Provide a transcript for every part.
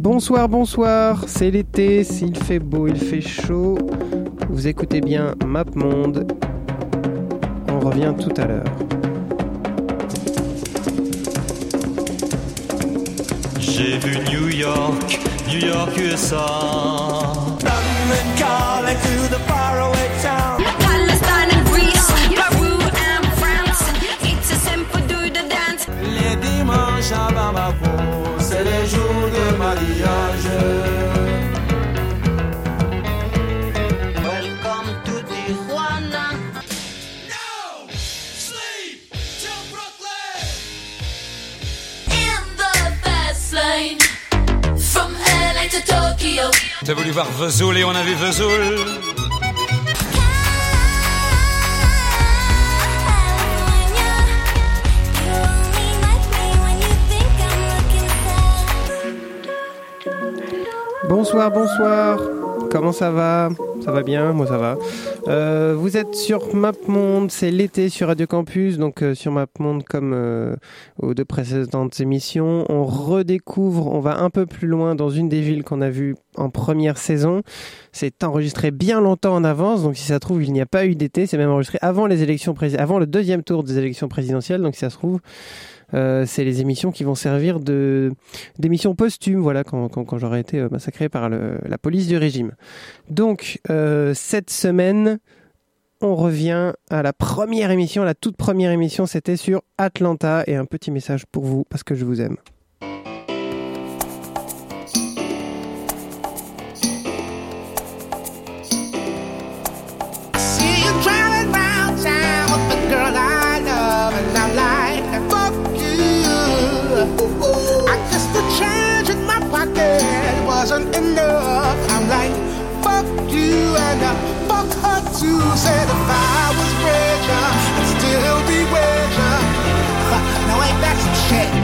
Bonsoir, bonsoir, c'est l'été, s'il fait beau, il fait chaud. Vous écoutez bien Map Monde. On revient tout à l'heure. J'ai vu New York, New York, USA. Les dimanches à Bamako. T'as voulu voir Vesoul et on a vu Vesoul. Bonsoir, bonsoir. Comment ça va? Ça va bien? Moi ça va. Euh, vous êtes sur MapMonde, c'est l'été sur Radio Campus, donc euh, sur MapMonde comme euh, aux deux précédentes émissions. On redécouvre, on va un peu plus loin dans une des villes qu'on a vues en première saison. C'est enregistré bien longtemps en avance, donc si ça se trouve, il n'y a pas eu d'été, c'est même enregistré avant les élections avant le deuxième tour des élections présidentielles, donc si ça se trouve, euh, c'est les émissions qui vont servir de d'émissions posthumes, voilà, quand, quand, j'aurai été euh, massacré par la police du régime. Donc, euh, cette semaine, on revient à la première émission, la toute première émission, c'était sur Atlanta, et un petit message pour vous, parce que je vous aime. wasn't enough. I'm like, fuck you and I fuck her too. Said if I was richer, I'd still be richer. Now ain't that some shit?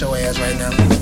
Show ass right now.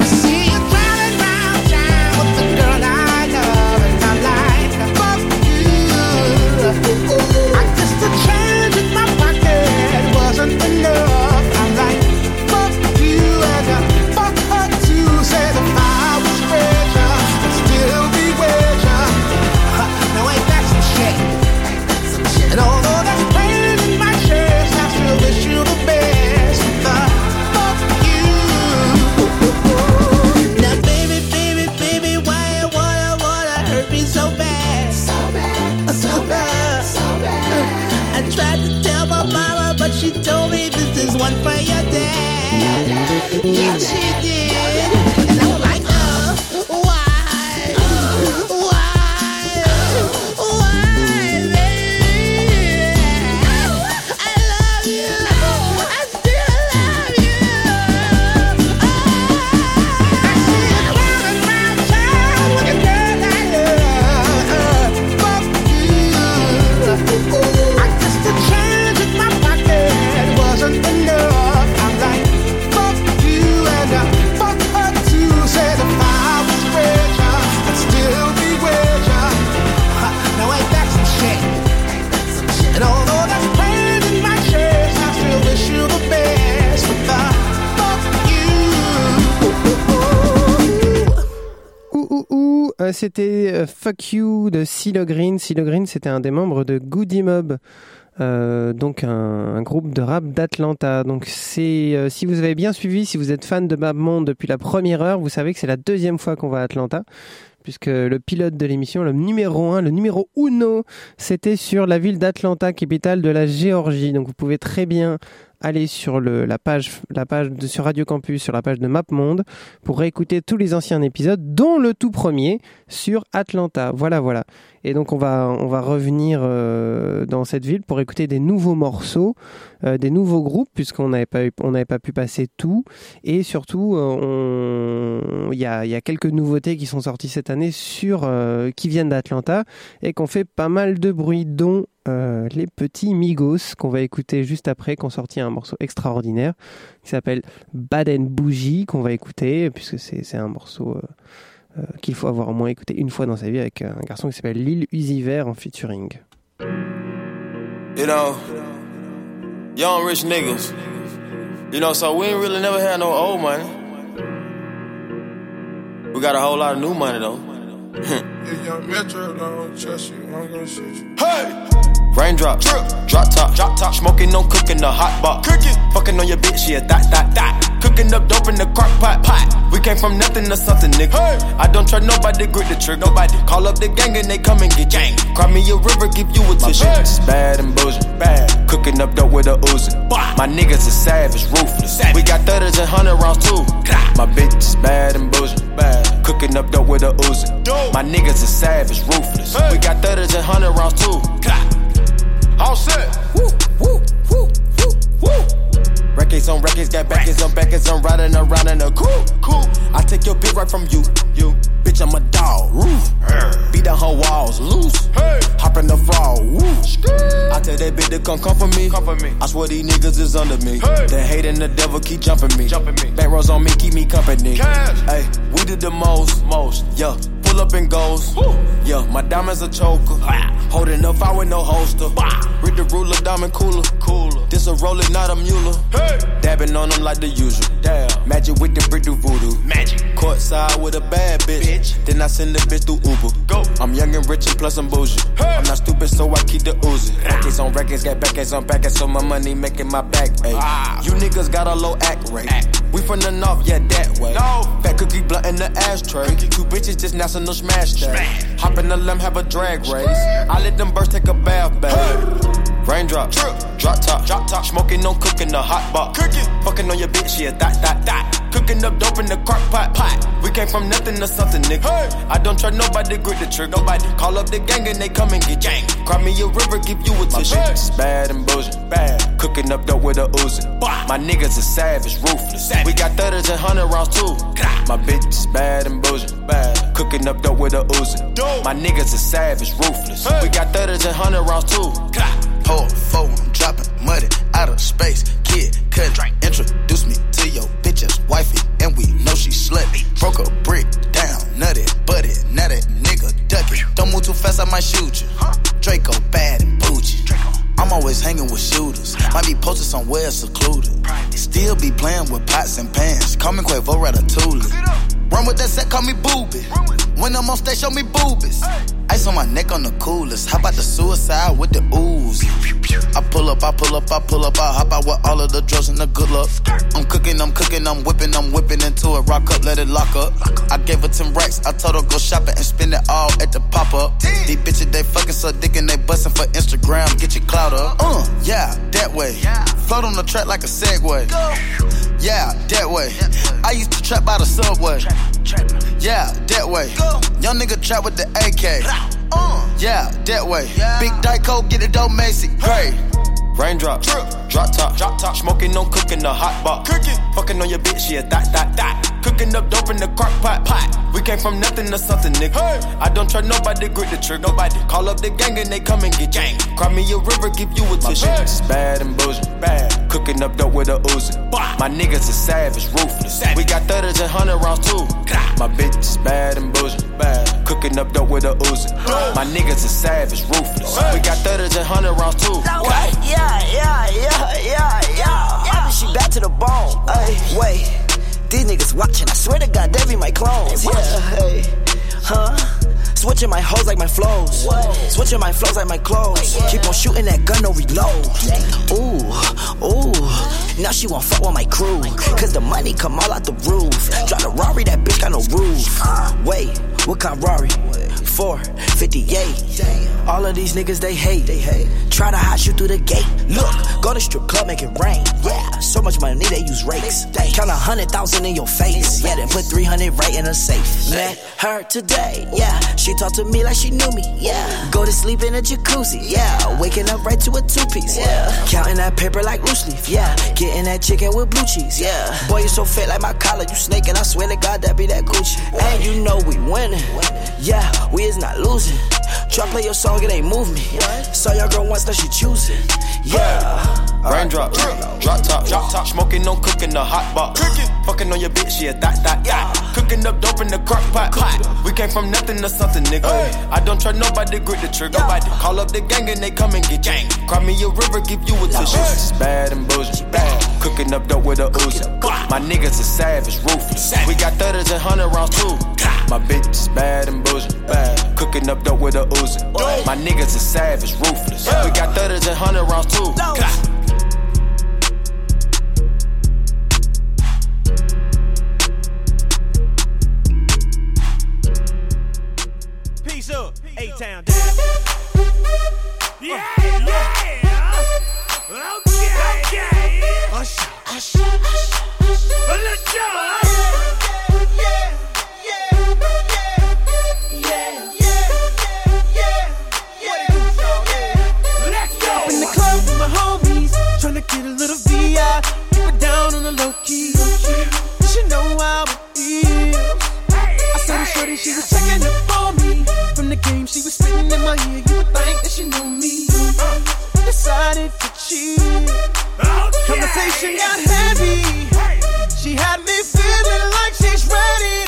C'était euh, Fuck You de CeeLo Green. CeeLo Green, c'était un des membres de Goody Mob. euh, donc un, groupe de rap d'Atlanta. Donc c'est euh, si vous avez bien suivi, si vous êtes fan de Babmonde depuis la première heure, vous savez que c'est la deuxième fois qu'on va à Atlanta. Puisque le pilote de l'émission, le numéro 1, le numéro uno, c'était sur la ville d'Atlanta, capitale de la Géorgie. Donc vous pouvez très bien aller sur la page, sur Radio Campus, sur la page de MapMonde, pour réécouter tous les anciens épisodes, dont le tout premier sur Atlanta. Voilà, voilà. Et donc on va, on va revenir euh, dans cette ville pour écouter des nouveaux morceaux, euh, des nouveaux groupes, puisqu'on n'avait pas, on n'avait pas pu passer tout. Et surtout, euh, il y a, y a quelques nouveautés qui sont sorties cette année sur, qui viennent d'Atlanta et qu'on fait pas mal de bruit, dont euh, les petits Migos qu'on va écouter juste après, qui ont sorti un morceau extraordinaire qui s'appelle Bad and Bougie, qu'on va écouter, puisque c'est un morceau euh, euh, qu'il faut avoir au moins écouté une fois dans sa vie avec un garçon qui s'appelle Lil Uzi Vert en featuring. You know, young rich niggas. You know, so we ain't really never had no old money. We got a whole lot of new money though. If young Metro don't trust you, I'm gonna shoot you. Hey! Raindrop, drip, drop top, drop top, smoking on cooking the hot pot, cooking, fucking on your bitch, yeah, that, that, that, cooking up dope in the crock pot, pot. We came from nothing to something, nigga. Hey. I don't trust nobody, grip the trigger, nobody. Call up the gang and they come and get gang. Cry me a river, give you a tissue. My bitch is bad and bullshit, bad, cooking up dope with a Uzi. My niggas is savage, ruthless. We got thudders and hundred rounds too. My bitch is bad and bullshit, bad, cooking up dope with a Uzi. My niggas is savage, ruthless. We got thudders and hundred rounds too. All set. Woo, woo, woo, woo, woo. Records on records, got backers on backers, I'm riding around in a cool, cool. I take your bitch right from you, you. Bitch, I'm a dog, roof. Beat down her walls, loose. Hey. Hop in the fall, woo. I tell that bitch to come come for me. Come for me. I swear these niggas is under me. Hey. The hate and the devil keep jumping me. Jumping me. Bank rolls on me, keep me company. Cash. Hey, we did the most, most. Yeah, pull up and goes. Yeah, my diamonds a choker. Holding up, I with no holster. Read the ruler, diamond cooler. Cooler. This a roller, not a mule. Hey. Dabbing on them like the usual. Damn. Magic with the brick do voodoo. Magic. Courtside with a bad bitch. Then I send the bitch through Uber. Go. I'm young and rich and plus I'm bougie. I'm not stupid, so I keep the Uzi. Records on records, got backers on backers, so my money making my back. Ay. You niggas got a low act rate. We from the north, yeah, that way. No. Fat cookie blunt in the ashtray. Two bitches just national smash that. Hop in the limb, have a drag race. I let them birds take a bath, babe. Raindrop, drip, drop top, drop top, smoking on cooking the hot pot, cooking, fucking on your bitch, yeah, that, that, that, cooking up dope in the crock pot, pot. We came from nothing to something, nigga. I don't trust nobody, grip the trigger, nobody. Call up the gang and they come and get gang. Cry me a river, give you a tissue. My bitch is bad and bullshit, bad, cooking up dope with a Uzi. My niggas is savage, ruthless. We got thudders and hundred rounds too. My bitch is bad and bullshit, bad, cooking up dope with a Uzi. My niggas is savage, ruthless. We got thudders and hundred rounds too. Pour four, I'm dropping money out of space. Kid, cut, introduce me to your bitch's wifey, and we know she slutty. Broke a brick down, nutty, buddy, now that nigga ducky. Don't move too fast, I might shoot you. Draco bad and bougie. I'm always hanging with shooters. Might be posted somewhere secluded. Still be playing with pots and pans. Call me Quavo Ratatouille. Run with that set, call me booby. When I'm on stage, show me boobies. Ice on my neck on the coolest. How about the suicide with the ooze? I pull up, I pull up, I pull up, I hop out with all of the drugs and the good luck. I'm cooking, I'm cooking, I'm whipping, I'm whipping into it. Rock up, let it lock up. I gave her 10 racks, I told her go shopping and spend it all at the pop up. These bitches, they fucking suck dick and they bustin' for Instagram. Get your clout up. Uh, yeah, that way. Float on the track like a Segway. Yeah, that way. I used to trap by the subway. Yeah, that way. Young nigga trap with the AK. Yeah, that way. Big Dyko, get it dope, Macy. Great. Raindrop, drip, drop top, drop top, smoking on cooking the hot box, cooking, fucking on your bitch, yeah, that, that, that, cooking up dope in the crock pot, pot. We came from nothing to something, nigga. I don't try nobody, grip the trigger, nobody. Call up the gang and they come and get gang. Cry me a river, give you a tissue. My bitch is bad and bullshit, bad, cooking up dope with a Uzi. My niggas is savage, ruthless. We got thudders and hundred rounds too. My bitch is bad and bullshit, bad, cooking up dope with a Uzi. My niggas is savage, ruthless. We got thudders and hundred rounds too. What? Yeah, yeah, yeah, yeah, yeah. I mean, she back to the bone. Ay, wait, these niggas watching. I swear to God, they be my clones. Yeah, hey. Huh? Switching my hoes like my flows. Switching my flows like my clothes. Keep on shooting that gun, no reload. Ooh, ooh. Now she won't fuck with my crew. Cause the money come all out the roof. Drive a Rari, that bitch got no roof. Wait, what kind of Rari? 458. All of these niggas they hate. They hate. Try to hot you through the gate. Look, go to strip club, make it rain. Yeah, so much money they use rakes. Count a hundred thousand in your face. Yeah, then put 300 right in a safe. Met her today. Yeah, she talked to me like she knew me. Yeah, go to sleep in a jacuzzi. Yeah, waking up right to a two piece. Yeah, counting that paper like loose leaf. Yeah, getting that chicken with blue cheese. Yeah, boy, you so fit like my collar. You snake and I swear to God that be that Gucci. And you know we winning. Yeah, we is not losing. Try play your song, it ain't move me. Saw your girl once, now she choosing. Yeah. Raindrop, drop drop top, drop top, smoking no cooking the hot box. Fucking on your bitch, yeah, that, that, yeah. Cooking up dope in the crock pot. We came from nothing to something, nigga. I don't try nobody, grip the trigger. Nobody Call up the gang and they come and get gang. Cry me a river, give you a tissue. It's bad and bullshit, bad. Cooking up dope with a Uzi. My niggas are savage, ruthless. We got thudders and hundred rounds too. My bitch is bad and bullshit, bad. Cooking up dope with a Uzi. My niggas are savage, ruthless. We got thudders and hundred rounds too. Up, A-Town down. Yeah, yeah. Okay, okay. Hush, hush, hush. Let's go. Let's go. in the club with my homies, tryna get a little VI. Keep it down on the low key. You should know how it feels. Shorty, she was checking up on me. From the game, she was spitting in my ear. You would think that she knew me. Uh, decided to cheat. Oh, Conversation got heavy. She had me feeling like she's ready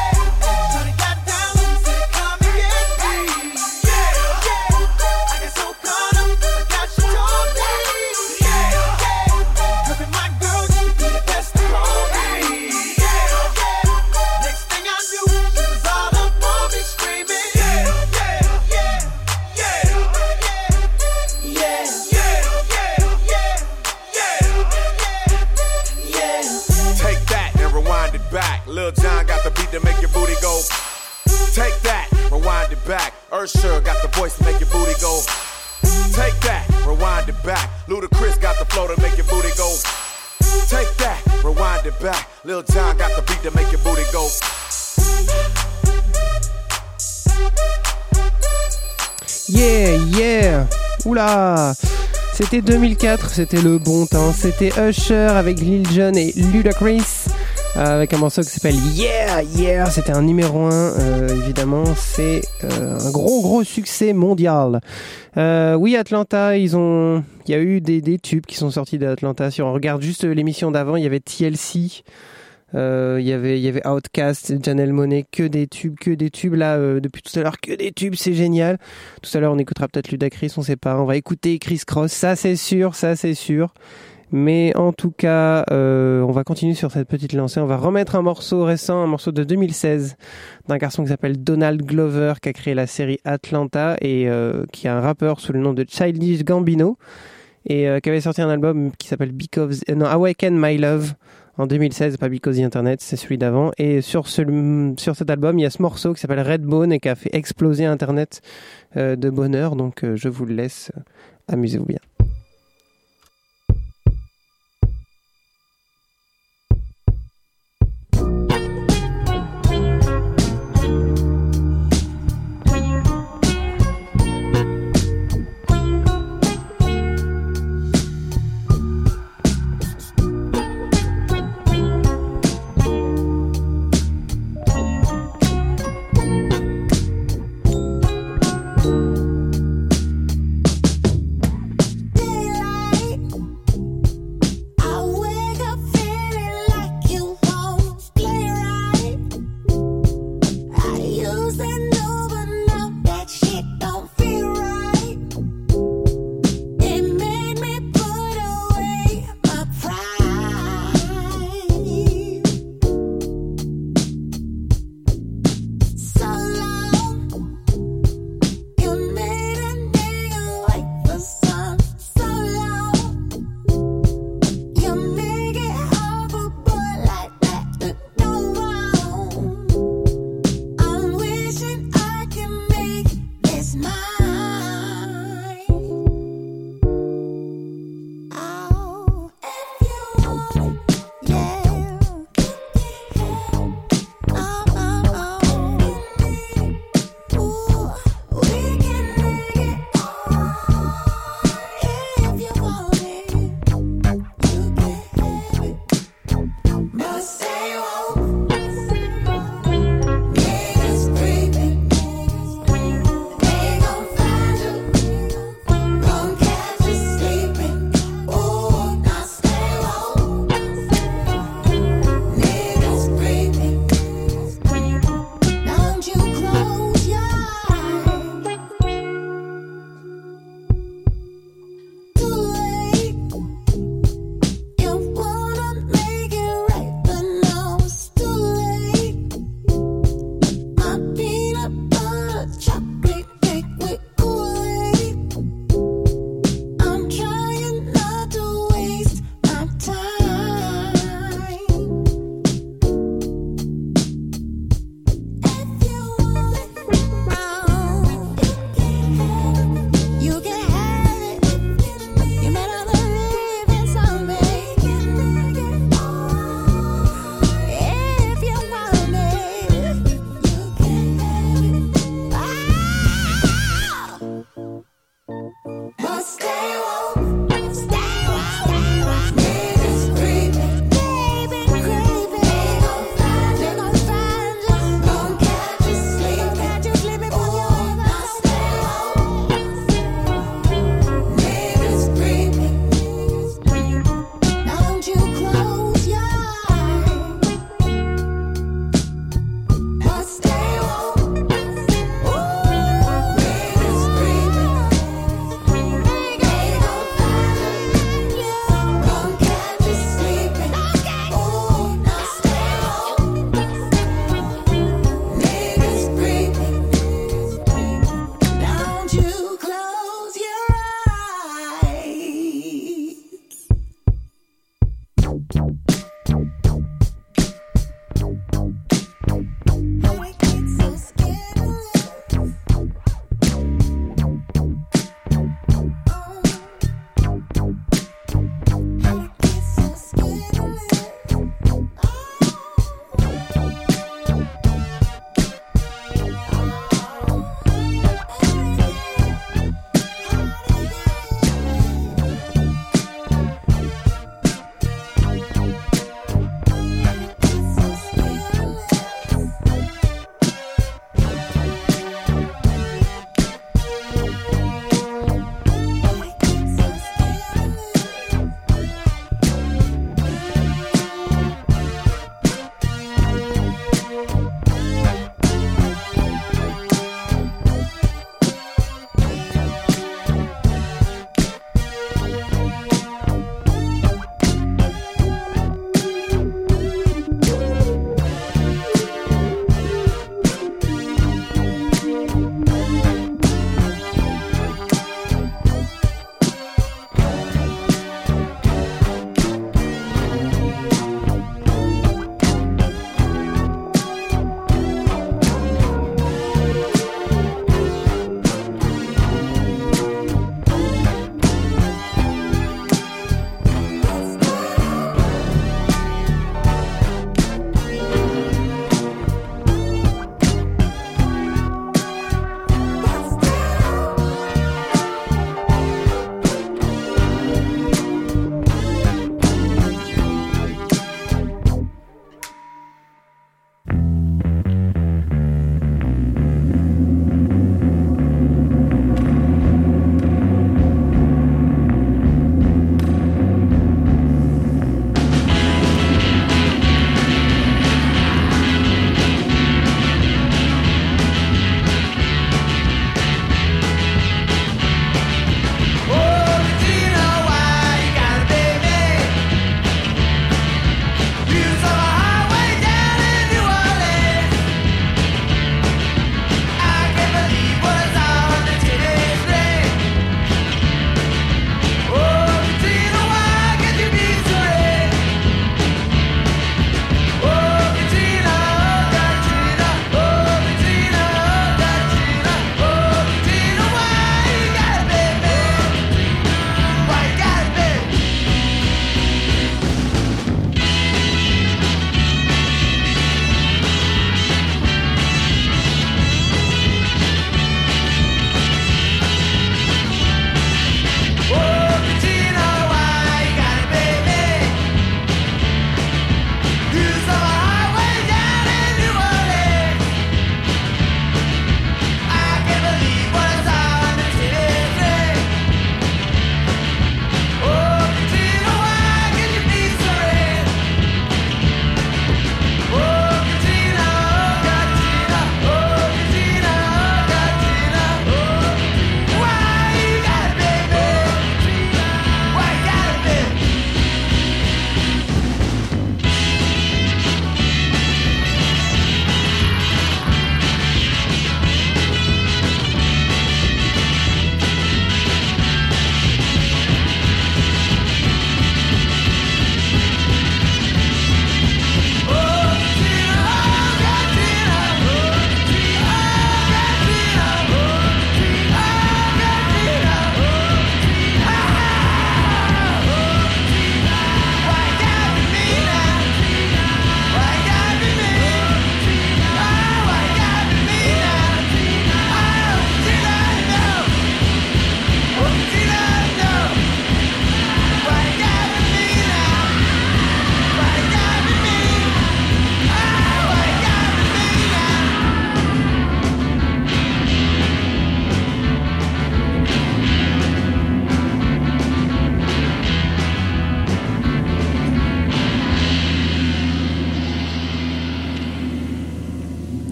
back. Ursher got the voice to make your booty go. Take that, rewind it back. Ludacris got the flow to make your booty go. Take that, rewind it back. Lil John got the beat to make your booty go. Yeah, yeah Oula C'était 2004, c'était le bon temps. C'était Usher avec Lil Jon et Ludacris. Euh, Avec un morceau qui s'appelle Yeah, Yeah, c'était un numéro 1, évidemment, c'est euh, un gros gros succès mondial. Euh, oui, Atlanta, ils ont, il y a eu des, des tubes qui sont sortis d'Atlanta. Si on regarde juste l'émission d'avant, il y avait TLC, euh, il y avait il y avait Outcast, Janelle Monet, que des tubes, que des tubes là euh, depuis tout à l'heure, que des tubes, c'est génial. Tout à l'heure, on écoutera peut-être Ludacris, on sait pas. On va écouter Chris Cross, ça c'est sûr, ça c'est sûr. Mais en tout cas, euh, on va continuer sur cette petite lancée. On va remettre un morceau récent, un morceau de 2016 d'un garçon qui s'appelle Donald Glover, qui a créé la série Atlanta et euh, qui est un rappeur sous le nom de Childish Gambino et euh, qui avait sorti un album qui s'appelle Because euh, non Awaken My Love en 2016, pas Because the Internet, c'est celui d'avant. Et sur, ce, sur cet album, il y a ce morceau qui s'appelle Redbone et qui a fait exploser Internet euh, de bonheur. Donc je vous le laisse, amusez-vous bien.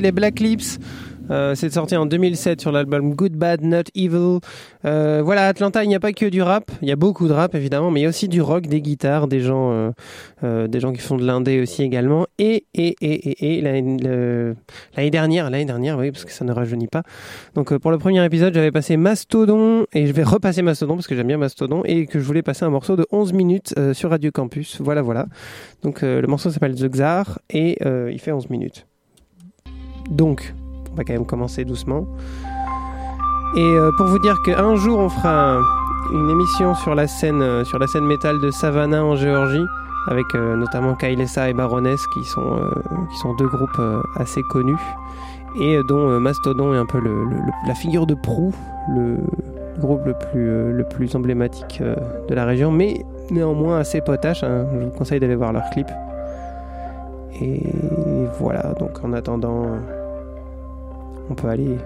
Les Black Lips. Euh, c'est sorti en 2007 sur l'album Good Bad Not Evil. Euh, voilà, Atlanta, il n'y a pas que du rap. Il y a beaucoup de rap évidemment, mais il y a aussi du rock, des guitares, des gens, euh, des gens qui font de l'indé aussi également. Et et et et, et l'année dernière, l'année dernière, oui, parce que ça ne rajeunit pas. Donc pour le premier épisode, j'avais passé Mastodon et je vais repasser Mastodon parce que j'aime bien Mastodon et que je voulais passer un morceau de 11 minutes sur Radio Campus. Voilà, voilà. Donc le morceau s'appelle The Czar et il fait 11 minutes. Donc, on va quand même commencer doucement. Et euh, pour vous dire qu'un jour on fera un- une émission sur la scène euh, sur la scène métal de Savannah en Géorgie avec euh, notamment Kailessa et Baroness qui sont deux groupes assez connus et dont Mastodon est un peu la figure de proue, le, groupe le plus emblématique de la région, mais néanmoins assez potache. hein. Je vous conseille d'aller voir leurs clips. Et voilà, donc en attendant, on peut aller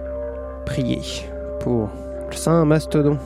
prier pour le Saint Mastodon.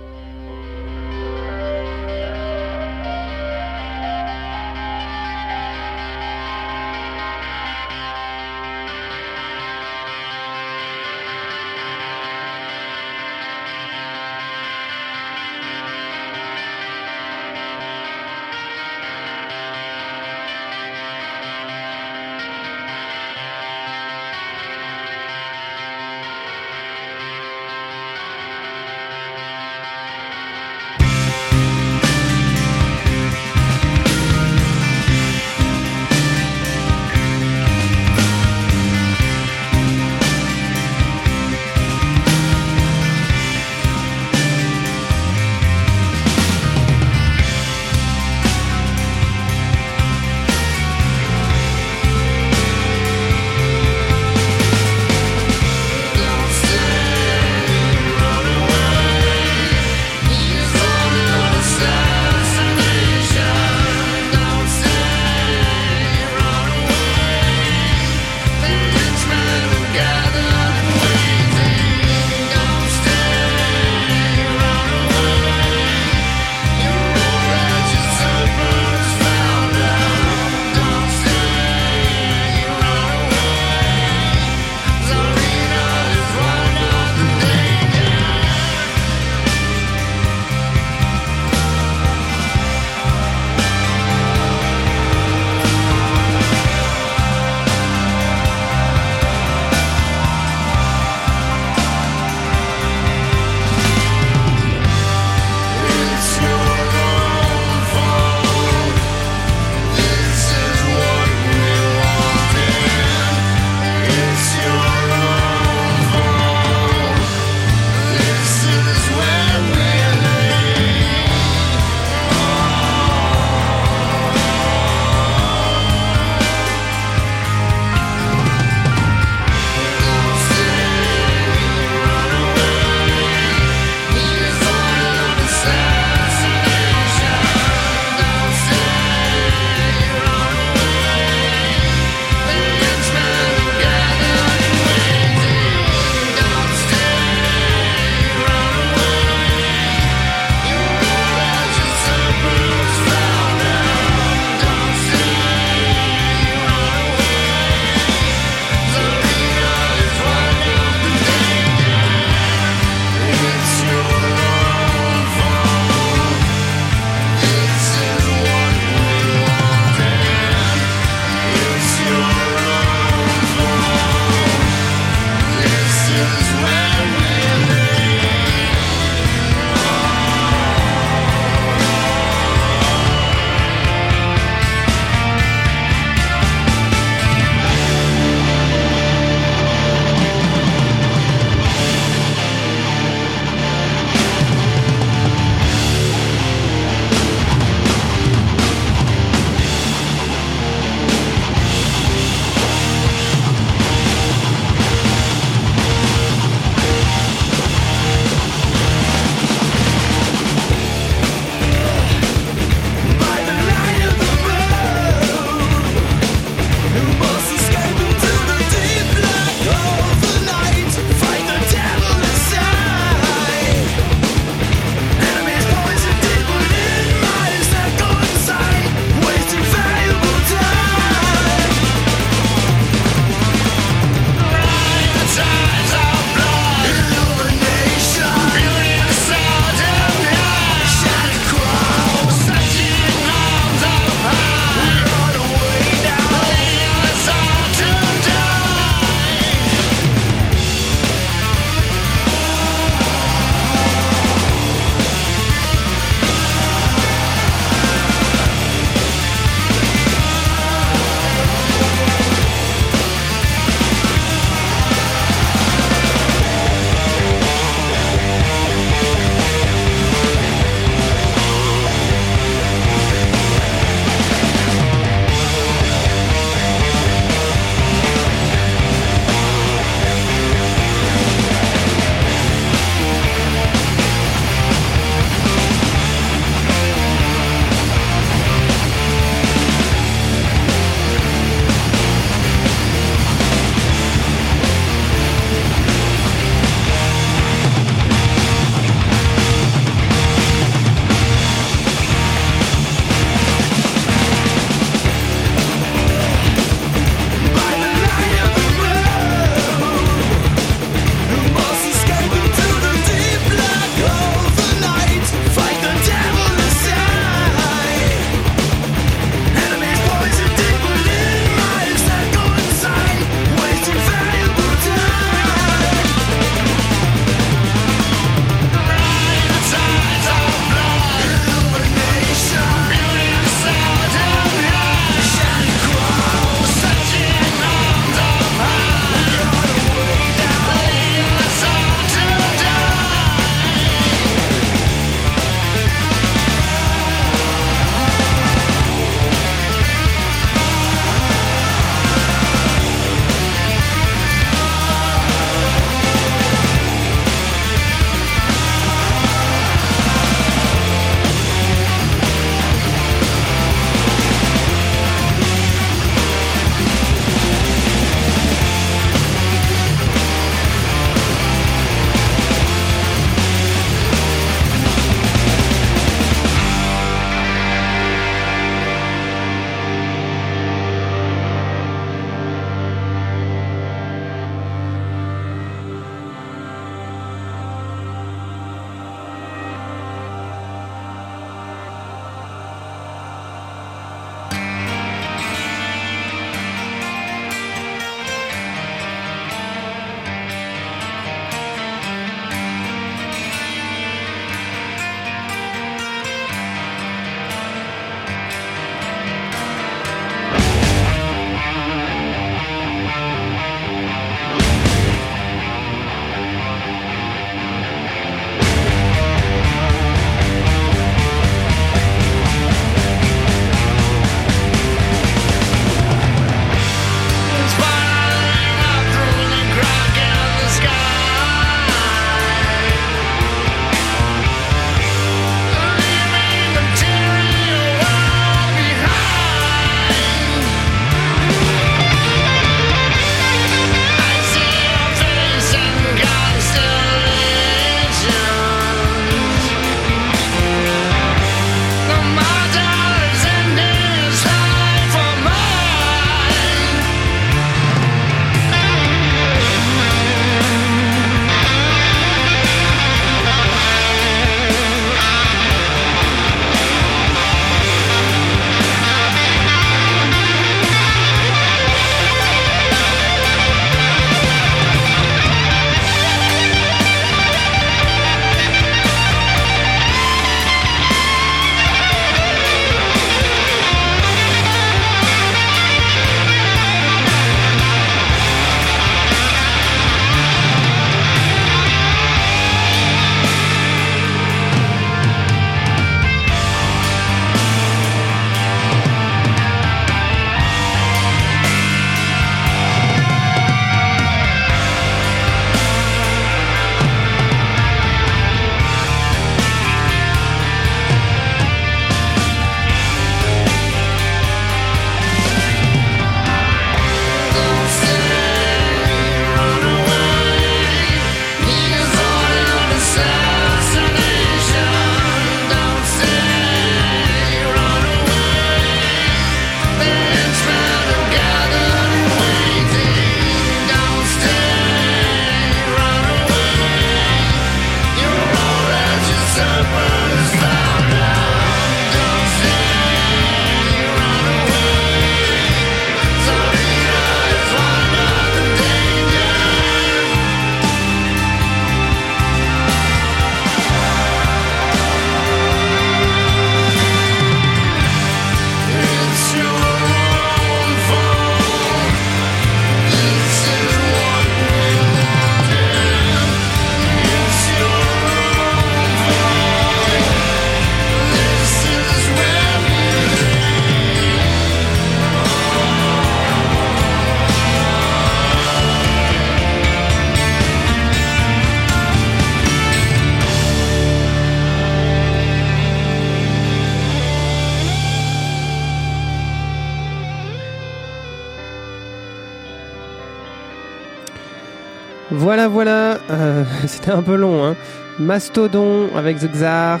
c'était un peu long. Hein. Mastodon avec The Xar.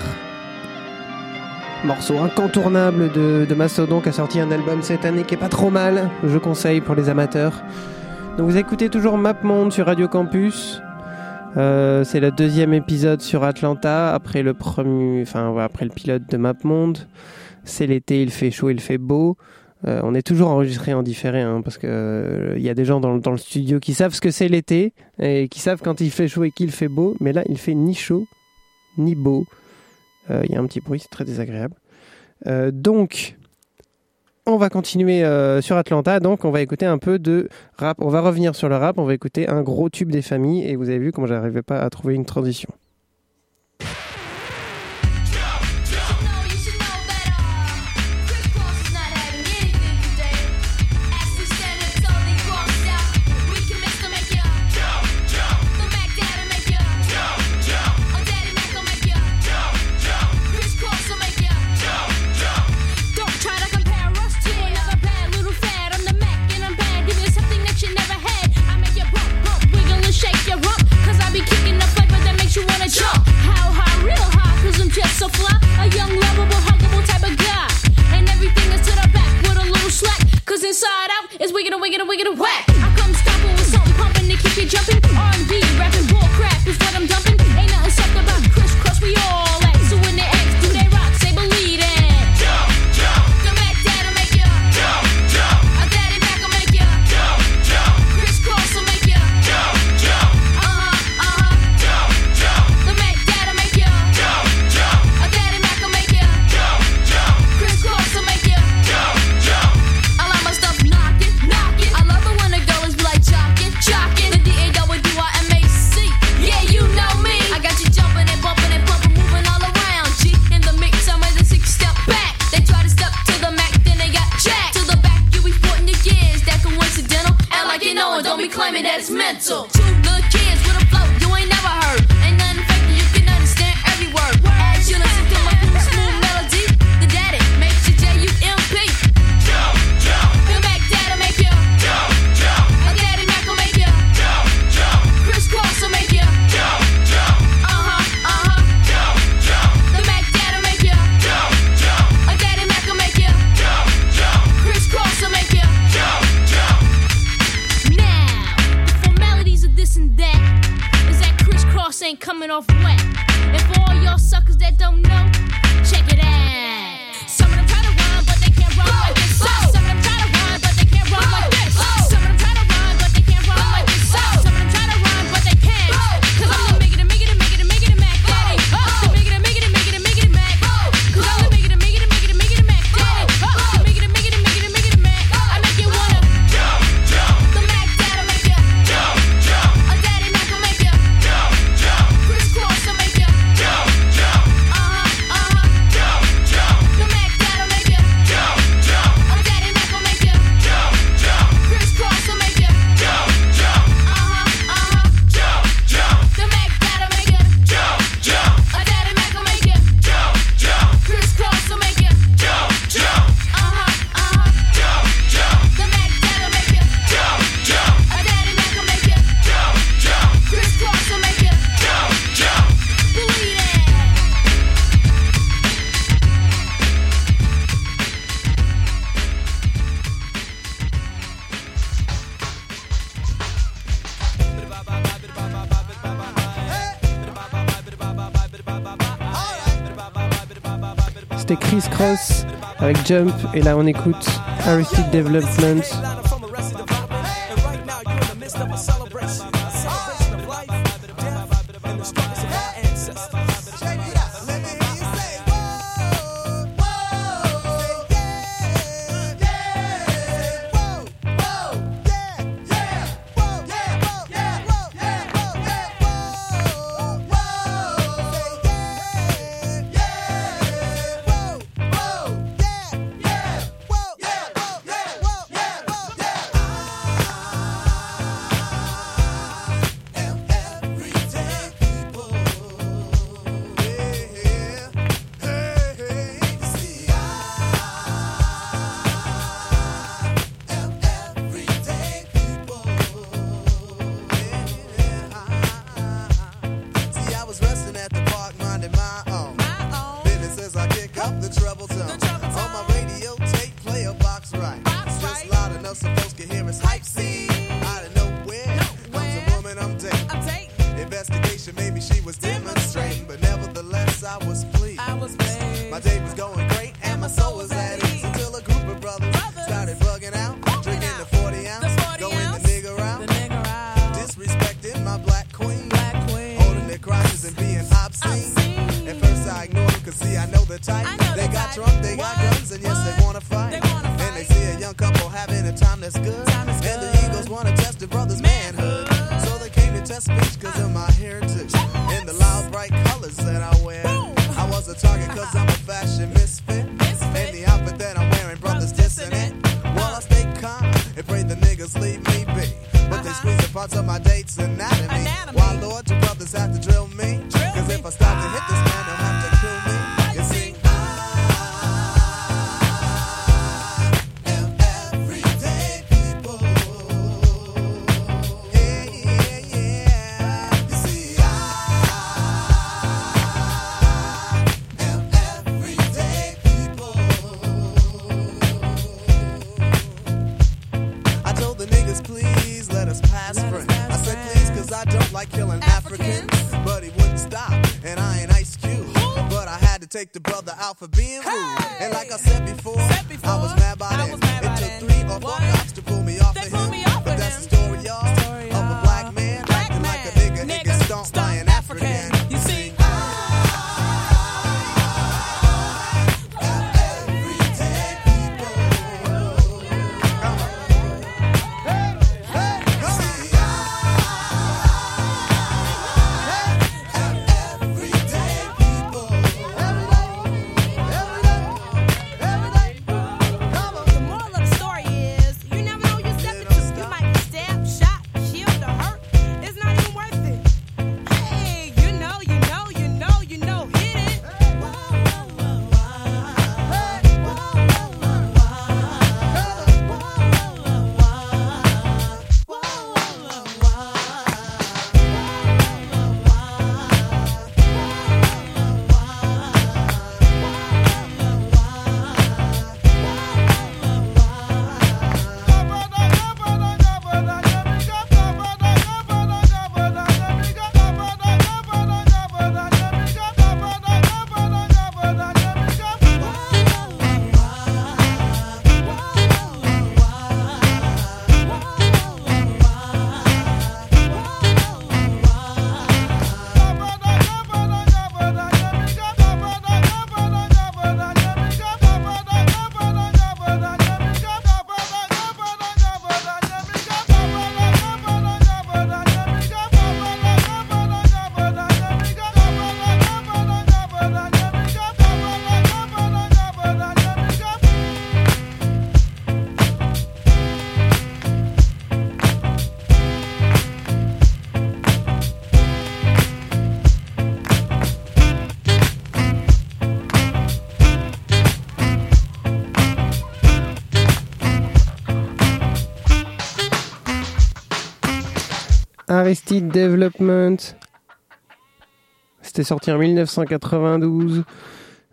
Morceau incontournable de, Mastodon qui a sorti un album cette année qui est pas trop mal, je conseille pour les amateurs. Donc vous écoutez toujours MapMonde sur Radio Campus. Euh, c'est le deuxième épisode sur Atlanta après le premier, enfin après le pilote de MapMonde. C'est l'été, il fait chaud, il fait beau. Euh, on est toujours enregistré en différé hein, parce que il y a des gens dans, le studio qui savent ce que c'est l'été et qui savent quand il fait chaud et qu'il fait beau, mais là il fait ni chaud ni beau. Il y a un petit bruit, c'est très désagréable. donc on va continuer sur Atlanta, donc on va écouter un peu de rap. On va revenir sur le rap, on va écouter un gros tube des familles et vous avez vu comment j'arrivais pas à trouver une transition. inside out. It's wicked and wicked and wicked and whack. I come stumble with something pumping to keep you jumping. off wet. And for all your suckers that don't know, avec Jump et là on écoute Arrested Development. out for being rude. And like I said Development. C'était sorti en 1992.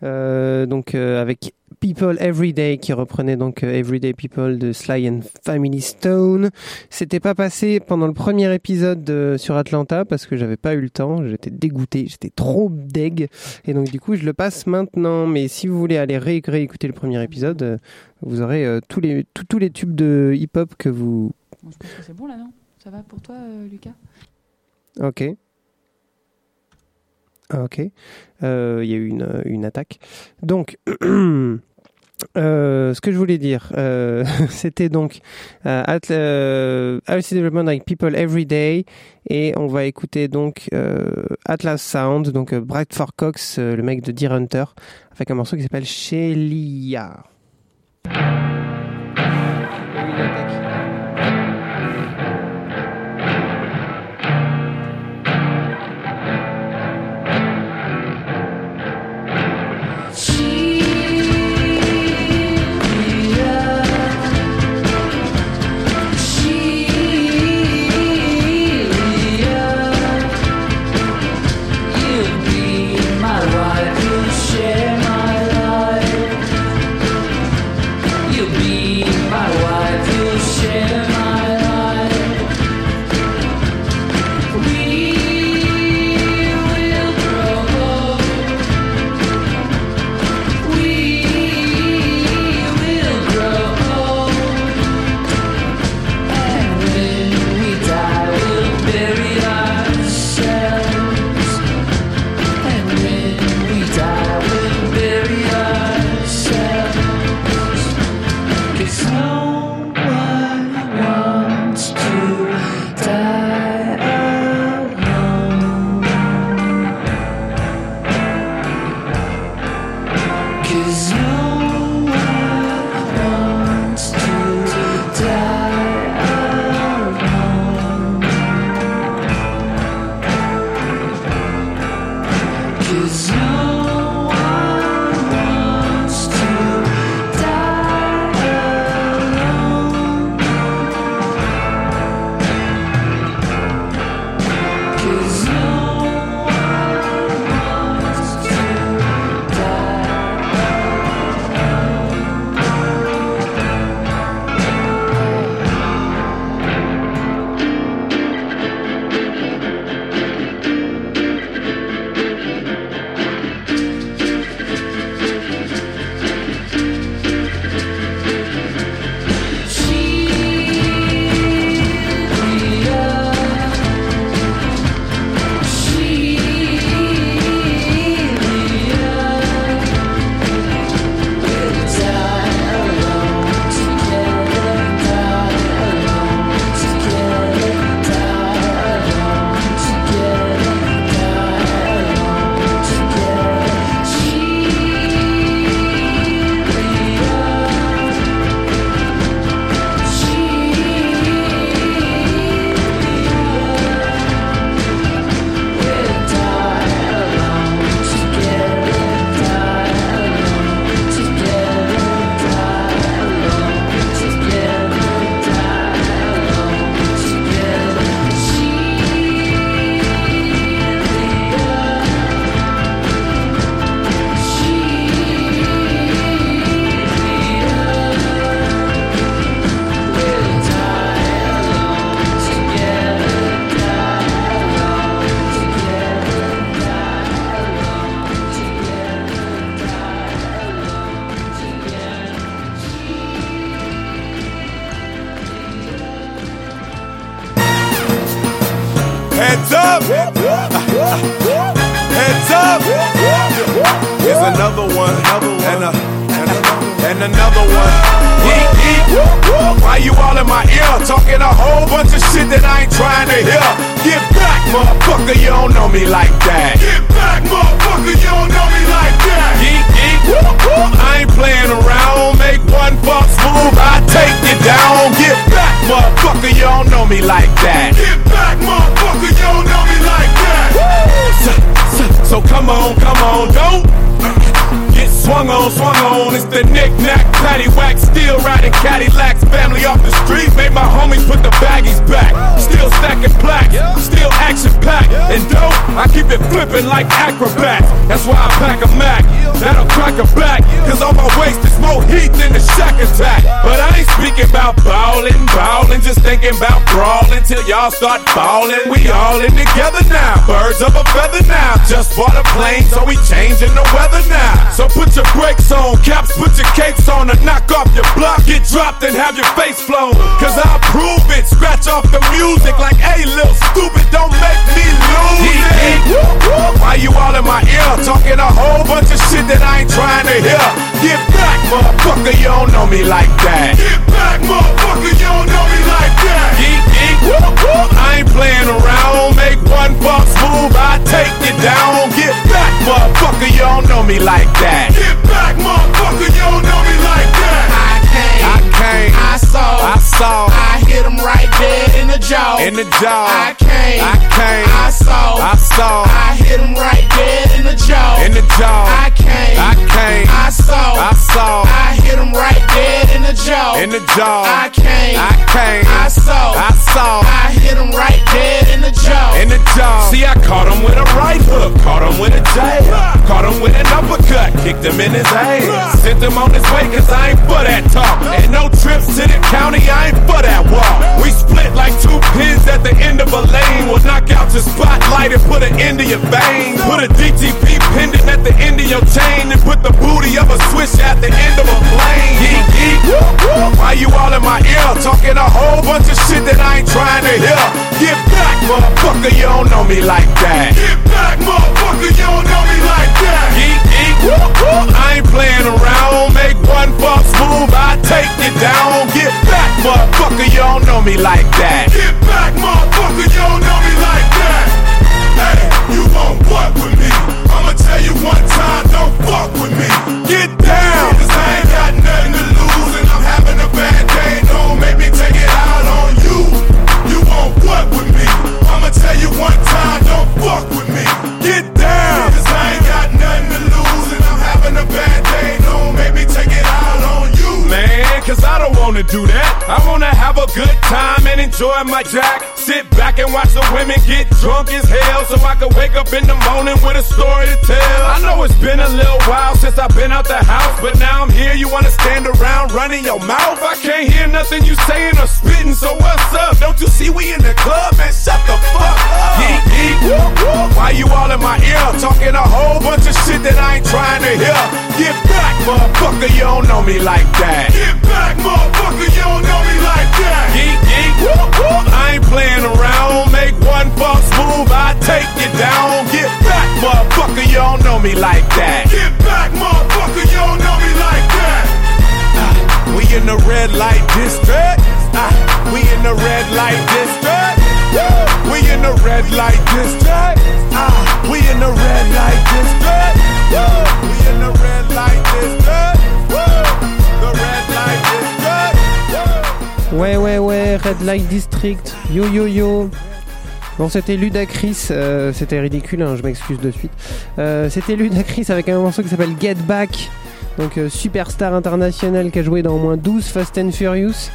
Euh, donc euh, avec People Everyday qui reprenait donc euh, Everyday People de Sly and Family Stone. C'était pas passé pendant le premier épisode sur Atlanta parce que j'avais pas eu le temps, j'étais dégoûté, j'étais trop deg et donc du coup je le passe maintenant. Mais si vous voulez aller réécouter le premier épisode, vous aurez tous les tous les tubes de hip hop que vous. C'est bon là non? Ça va pour toi Lucas? Ok. Ok. Euh, il y a eu une, une attaque. Donc. Euh, ce que je voulais dire, euh, c'était donc euh, at, Development like People Every Day et on va écouter donc Atlas Sound, donc Brad Forcox, le mec de Deer Hunter, avec un morceau qui s'appelle Shelia. Riding Cadillacs. Family off the street, made my homies put the baggies back. Still stacking plaques, still action-packed. And dope, I keep it flipping like acrobats. That's why I pack a Mac, that'll crack a back. Cause on my waist is more heat than the shack attack. But I ain't speaking about ballin', ballin', just thinking about brawling till y'all start ballin'. We all in together now, birds of a feather now. Just bought a plane, so we changing the weather now. So put your brakes on, caps, put your capes on, and knock off your block. Get dropped and have your face flown. Cause I'll prove it, scratch off the music like, hey, little stupid, don't make me lose it. Why you all in my ear, talking a whole bunch of shit that I ain't trying to hear? Get back, motherfucker, you don't know me like that. Get back, motherfucker, you don't know me like that. Geek, geek, I ain't playing around. Make one false move, I take you down. Get back, motherfucker, you don't know me like that. Get back, motherfucker, you don't know me like that. I came, I came, I I saw, I hit him right dead in the jaw, in the jaw. I came, I came, I saw, I saw, I hit him right dead in the jaw, in the jaw. I came, I came, I saw, I saw, I hit him right dead in the jaw, in the jaw. I came, I came, I saw, I saw, I hit him right dead in the jaw, in the jaw. See, I caught him with a right hook, caught him with a jab, caught him with an uppercut, kicked him in his ass, sent him on his way 'cause I ain't for that talk. And no trips to the county, I ain't for that walk. We split like two pins at the end of a lane. We'll knock out your spotlight and put an end to your vein. Put a DTP pendant at the end of your chain and put the booty of a switch at the end of a plane. Geek, geek. Why you all in my ear talking a whole bunch of shit that I ain't trying to hear? Get back, motherfucker, you don't know me like that. Get back, motherfucker, you don't know me I ain't playing around. Make one false move, I take you down. Get back, motherfucker, you don't know me like that. Get back, motherfucker, you don't know me like that. Hey, you won't what with me? I'ma tell you one time, don't fuck with me. Get down. Cause I ain't got nothing cause I don't wanna do that. I wanna have a good time and enjoy my jack. Sit back and watch the women get drunk as hell so I can wake up in the morning with a story to tell. I know it's been a little while since I've been out the house, but now I'm here. You wanna stand around running your mouth? I can't hear nothing you saying or spitting, so what's up? Don't you see we in the club, man? Shut the fuck up. Geek, geek. Why you all in my ear talking a whole bunch of shit that I ain't trying to hear? Get back, motherfucker, you don't know me like that. Get back, motherfucker, you don't know me like that. Geek, geek. I ain't playing around. Make one false move, I take you down. Get back, motherfucker, you don't know me like that. Get back, motherfucker, you don't know me like that. Ah, we in the red light district. Ah, we in the red light district. Woo! We in the red light district. Ah, we in the red light district. We in the red light district. Woo! The red light district. Ouais, ouais, ouais, Red Light District, yo yo yo. Bon, c'était Ludacris, euh, c'était ridicule, hein, je m'excuse de suite. Euh, c'était Ludacris avec un morceau qui s'appelle Get Back, donc euh, superstar international qui a joué dans au moins 12 Fast and Furious.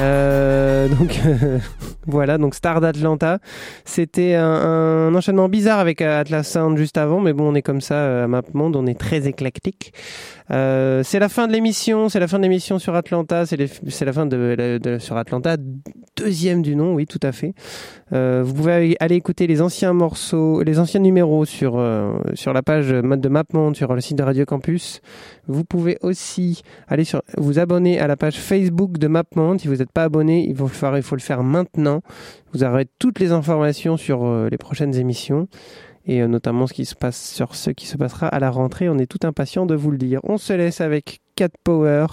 Euh, donc voilà, donc star d'Atlanta. C'était un, enchaînement bizarre avec euh, Atlas Sound juste avant, mais bon, on est comme ça euh, à MapMonde, on est très éclectique. C'est la fin de l'émission, c'est la fin de l'émission sur Atlanta, c'est la fin de, sur Atlanta, deuxième du nom, oui, tout à fait. Vous pouvez aller écouter les anciens morceaux, les anciens numéros sur sur la page de MapMonde sur le site de Radio Campus. Vous pouvez aussi aller sur vous abonner à la page Facebook de MapMonde. Si vous n'êtes pas abonné, il faut le faire, maintenant. an. Vous aurez toutes les informations sur euh, les prochaines émissions et euh, notamment ce qui se sur ce qui se passera à la rentrée. On est tout impatient de vous le dire. On se laisse avec Cat Power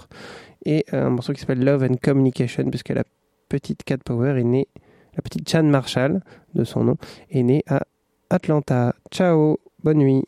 et euh, un morceau qui s'appelle Love and Communication puisque la petite Cat Power est née, la petite Chan Marshall de son nom, est née à Atlanta. Ciao, bonne nuit.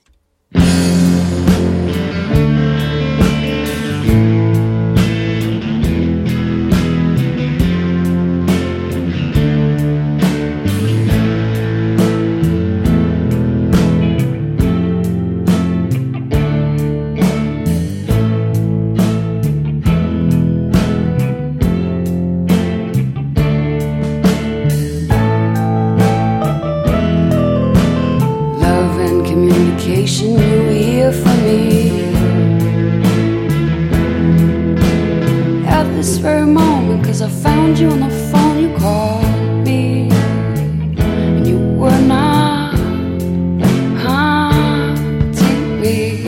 Cause I found you on the phone, you called me. And you were not haunting me.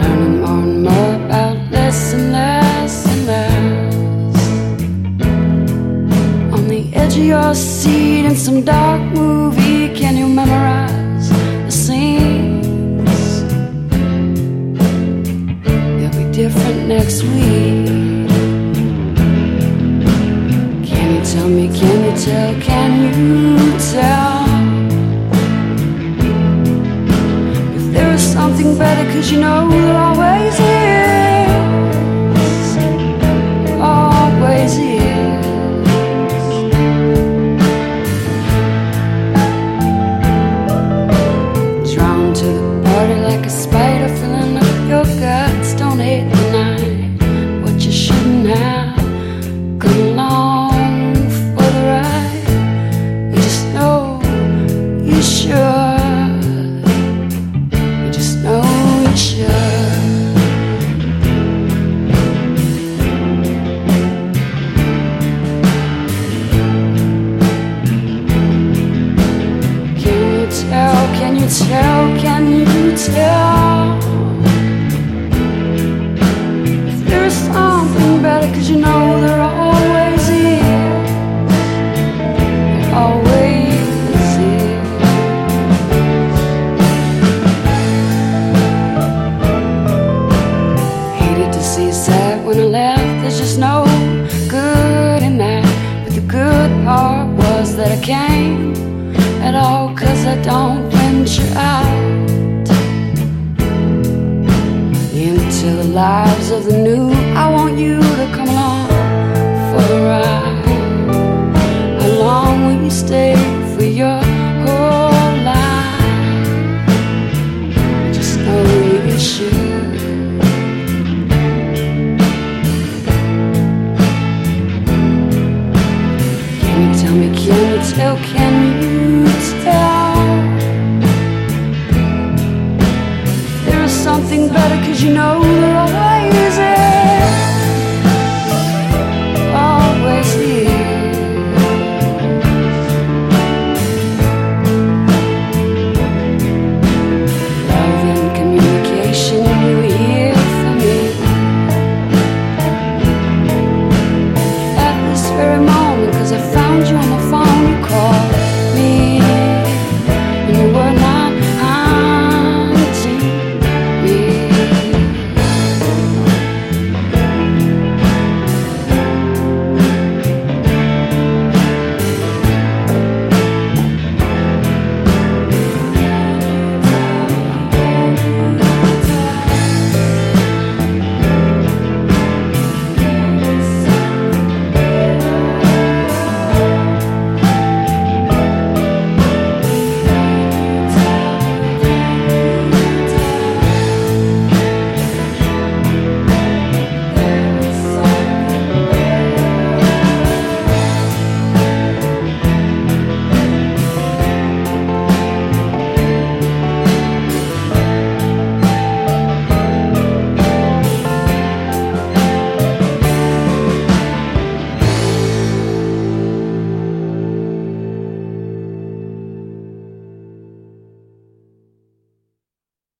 Learning more and more about less and less and less on the edge of your seat in some dark movie. Can you memorize Can you tell me? Can you tell? Can you tell? If there is something better, cause you know there always is.